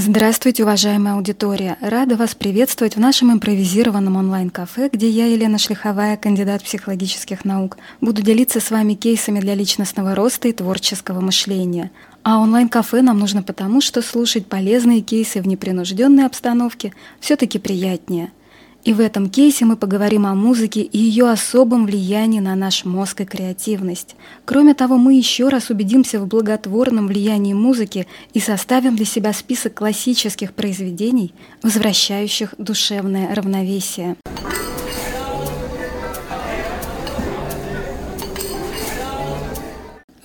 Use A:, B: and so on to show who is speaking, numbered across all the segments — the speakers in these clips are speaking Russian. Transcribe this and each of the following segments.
A: Здравствуйте, уважаемая аудитория! Рада вас приветствовать в нашем импровизированном онлайн-кафе, где я, Елена Шлиховая, кандидат психологических наук, буду делиться с вами кейсами для личностного роста и творческого мышления. А онлайн-кафе нам нужно потому, что слушать полезные кейсы в непринужденной обстановке все-таки приятнее – и в этом кейсе мы поговорим о музыке и ее особом влиянии на наш мозг и креативность. Кроме того, мы еще раз убедимся в благотворном влиянии музыки и составим для себя список классических произведений, возвращающих душевное равновесие.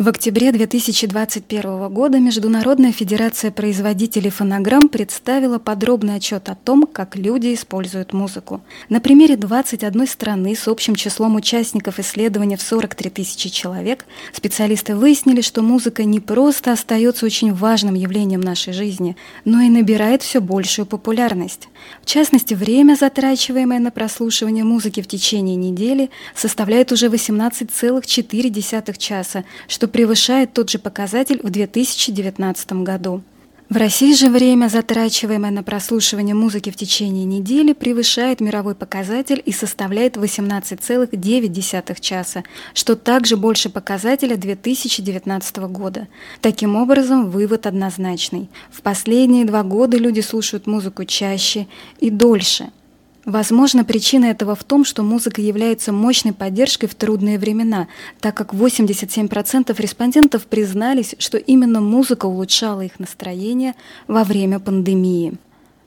A: В октябре 2021 года Международная федерация производителей фонограмм представила подробный отчет о том, как люди используют музыку. На примере 21 страны с общим числом участников исследования в 43 тысячи человек специалисты выяснили, что музыка не просто остается очень важным явлением нашей жизни, но и набирает все большую популярность. В частности, время, затрачиваемое на прослушивание музыки в течение недели, составляет уже 18,4 часа, что превышает тот же показатель в 2019 году. В России же время, затрачиваемое на прослушивание музыки в течение недели, превышает мировой показатель и составляет 18,9 часа, что также больше показателя 2019 года. Таким образом, вывод однозначный. В последние два года люди слушают музыку чаще и дольше – Возможно, причина этого в том, что музыка является мощной поддержкой в трудные времена, так как 87% респондентов признались, что именно музыка улучшала их настроение во время пандемии.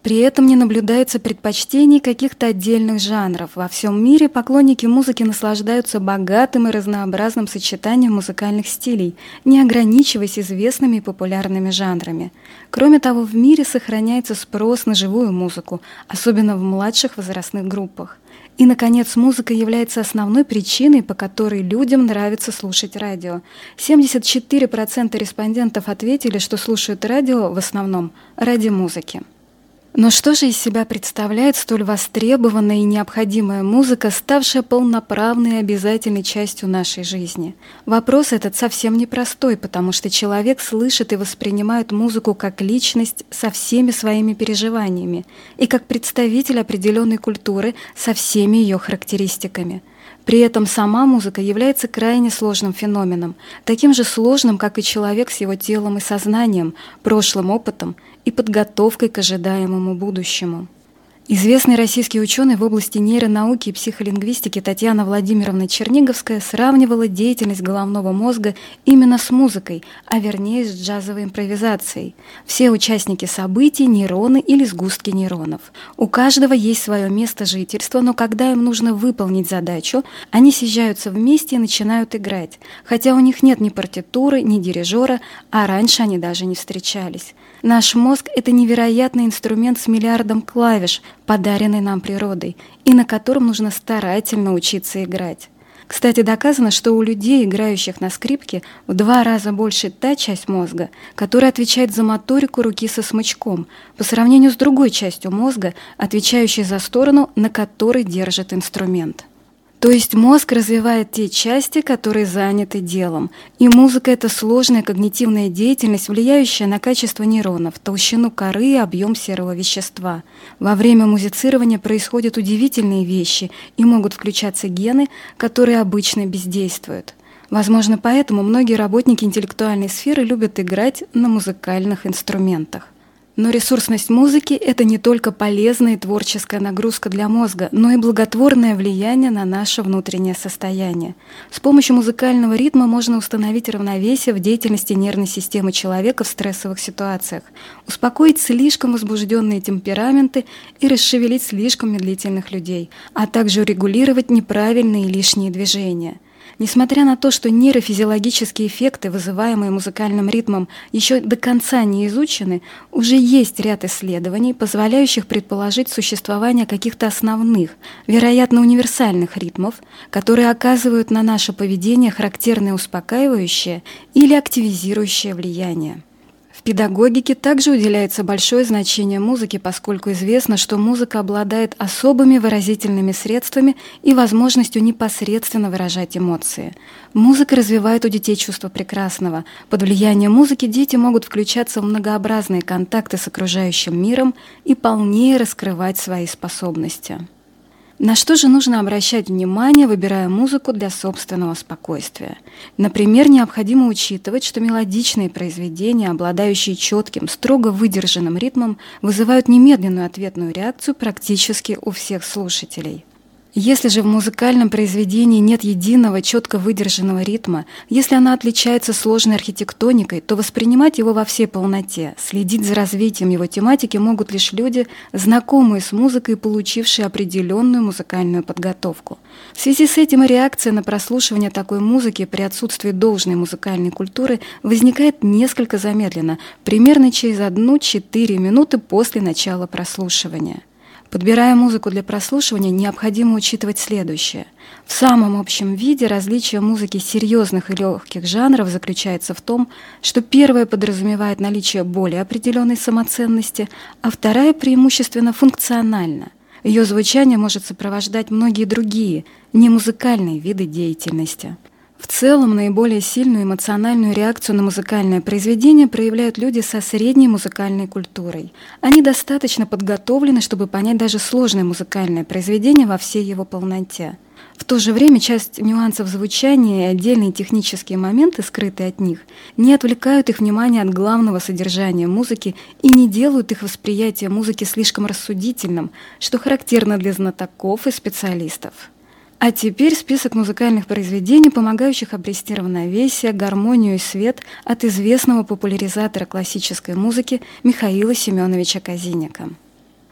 A: При этом не наблюдается предпочтений каких-то отдельных жанров. Во всем мире поклонники музыки наслаждаются богатым и разнообразным сочетанием музыкальных стилей, не ограничиваясь известными и популярными жанрами. Кроме того, в мире сохраняется спрос на живую музыку, особенно в младших возрастных группах. И, наконец, музыка является основной причиной, по которой людям нравится слушать радио. 74% респондентов ответили, что слушают радио в основном ради музыки. Но что же из себя представляет столь востребованная и необходимая музыка, ставшая полноправной и обязательной частью нашей жизни? Вопрос этот совсем непростой, потому что человек слышит и воспринимает музыку как личность со всеми своими переживаниями и как представитель определенной культуры со всеми ее характеристиками – при этом сама музыка является крайне сложным феноменом, таким же сложным, как и человек с его телом и сознанием, прошлым опытом и подготовкой к ожидаемому будущему. Известный российский ученый в области нейронауки и психолингвистики Татьяна Владимировна Черниговская сравнивала деятельность головного мозга именно с музыкой, а вернее с джазовой импровизацией. Все участники событий – нейроны или сгустки нейронов. У каждого есть свое место жительства, но когда им нужно выполнить задачу, они съезжаются вместе и начинают играть, хотя у них нет ни партитуры, ни дирижера, а раньше они даже не встречались. Наш мозг – это невероятный инструмент с миллиардом клавиш, подаренный нам природой, и на котором нужно старательно учиться играть. Кстати, доказано, что у людей, играющих на скрипке, в два раза больше та часть мозга, которая отвечает за моторику руки со смычком, по сравнению с другой частью мозга, отвечающей за сторону, на которой держит инструмент. То есть мозг развивает те части, которые заняты делом. И музыка – это сложная когнитивная деятельность, влияющая на качество нейронов, толщину коры и объем серого вещества. Во время музицирования происходят удивительные вещи и могут включаться гены, которые обычно бездействуют. Возможно, поэтому многие работники интеллектуальной сферы любят играть на музыкальных инструментах. Но ресурсность музыки – это не только полезная и творческая нагрузка для мозга, но и благотворное влияние на наше внутреннее состояние. С помощью музыкального ритма можно установить равновесие в деятельности нервной системы человека в стрессовых ситуациях, успокоить слишком возбужденные темпераменты и расшевелить слишком медлительных людей, а также урегулировать неправильные и лишние движения – Несмотря на то, что нейрофизиологические эффекты, вызываемые музыкальным ритмом, еще до конца не изучены, уже есть ряд исследований, позволяющих предположить существование каких-то основных, вероятно, универсальных ритмов, которые оказывают на наше поведение характерное успокаивающее или активизирующее влияние педагогике также уделяется большое значение музыке, поскольку известно, что музыка обладает особыми выразительными средствами и возможностью непосредственно выражать эмоции. Музыка развивает у детей чувство прекрасного. Под влиянием музыки дети могут включаться в многообразные контакты с окружающим миром и полнее раскрывать свои способности. На что же нужно обращать внимание, выбирая музыку для собственного спокойствия? Например, необходимо учитывать, что мелодичные произведения, обладающие четким, строго выдержанным ритмом, вызывают немедленную ответную реакцию практически у всех слушателей. Если же в музыкальном произведении нет единого, четко выдержанного ритма, если она отличается сложной архитектоникой, то воспринимать его во всей полноте, следить за развитием его тематики могут лишь люди, знакомые с музыкой и получившие определенную музыкальную подготовку. В связи с этим реакция на прослушивание такой музыки при отсутствии должной музыкальной культуры возникает несколько замедленно, примерно через 1-4 минуты после начала прослушивания. Подбирая музыку для прослушивания, необходимо учитывать следующее. В самом общем виде различие музыки серьезных и легких жанров заключается в том, что первая подразумевает наличие более определенной самоценности, а вторая преимущественно функциональна. Ее звучание может сопровождать многие другие, не музыкальные виды деятельности. В целом, наиболее сильную эмоциональную реакцию на музыкальное произведение проявляют люди со средней музыкальной культурой. Они достаточно подготовлены, чтобы понять даже сложное музыкальное произведение во всей его полноте. В то же время часть нюансов звучания и отдельные технические моменты, скрытые от них, не отвлекают их внимание от главного содержания музыки и не делают их восприятие музыки слишком рассудительным, что характерно для знатоков и специалистов. А теперь список музыкальных произведений, помогающих обрести равновесие, гармонию и свет от известного популяризатора классической музыки Михаила Семеновича Казиника.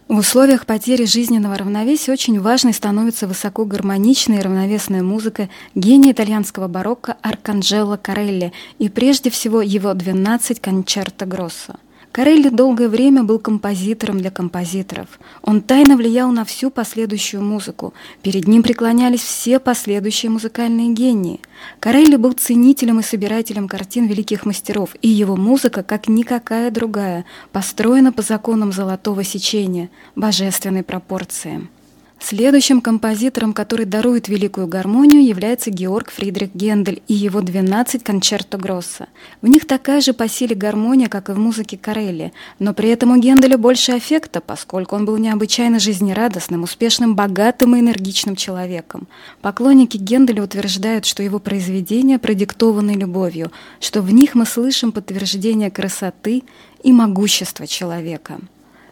A: В условиях потери жизненного равновесия очень важной становится высокогармоничная и равновесная музыка гения итальянского барокко Арканджело Карелли и прежде всего его 12 кончерто Гроссо. Карелли долгое время был композитором для композиторов. Он тайно влиял на всю последующую музыку. Перед ним преклонялись все последующие музыкальные гении. Карелли был ценителем и собирателем картин великих мастеров, и его музыка, как никакая другая, построена по законам золотого сечения, божественной пропорции. Следующим композитором, который дарует великую гармонию, является Георг Фридрих Гендель и его 12 кончерто Гросса. В них такая же по силе гармония, как и в музыке Карелли, но при этом у Генделя больше аффекта, поскольку он был необычайно жизнерадостным, успешным, богатым и энергичным человеком. Поклонники Генделя утверждают, что его произведения продиктованы любовью, что в них мы слышим подтверждение красоты и могущества человека.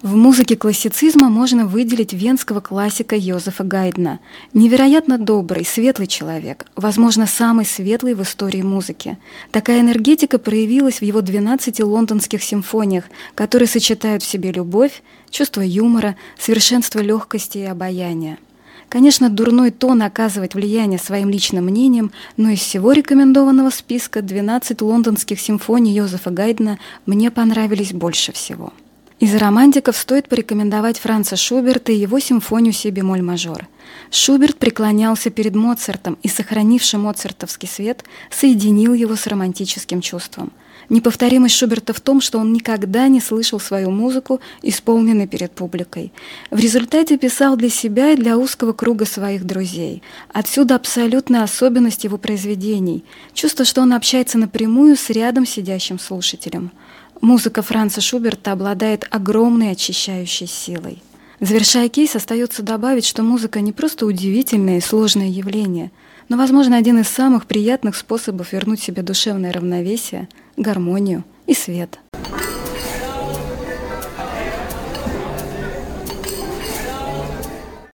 A: В музыке классицизма можно выделить венского классика Йозефа Гайдна. Невероятно добрый, светлый человек, возможно, самый светлый в истории музыки. Такая энергетика проявилась в его 12 лондонских симфониях, которые сочетают в себе любовь, чувство юмора, совершенство легкости и обаяния. Конечно, дурной тон оказывать влияние своим личным мнением, но из всего рекомендованного списка 12 лондонских симфоний Йозефа Гайдна мне понравились больше всего. Из романтиков стоит порекомендовать Франца Шуберта и его симфонию си бемоль мажор. Шуберт преклонялся перед Моцартом и, сохранивший моцартовский свет, соединил его с романтическим чувством. Неповторимость Шуберта в том, что он никогда не слышал свою музыку, исполненной перед публикой. В результате писал для себя и для узкого круга своих друзей. Отсюда абсолютная особенность его произведений, чувство, что он общается напрямую с рядом сидящим слушателем. Музыка Франца Шуберта обладает огромной очищающей силой. Завершая кейс, остается добавить, что музыка не просто удивительное и сложное явление, но, возможно, один из самых приятных способов вернуть себе душевное равновесие, гармонию и свет –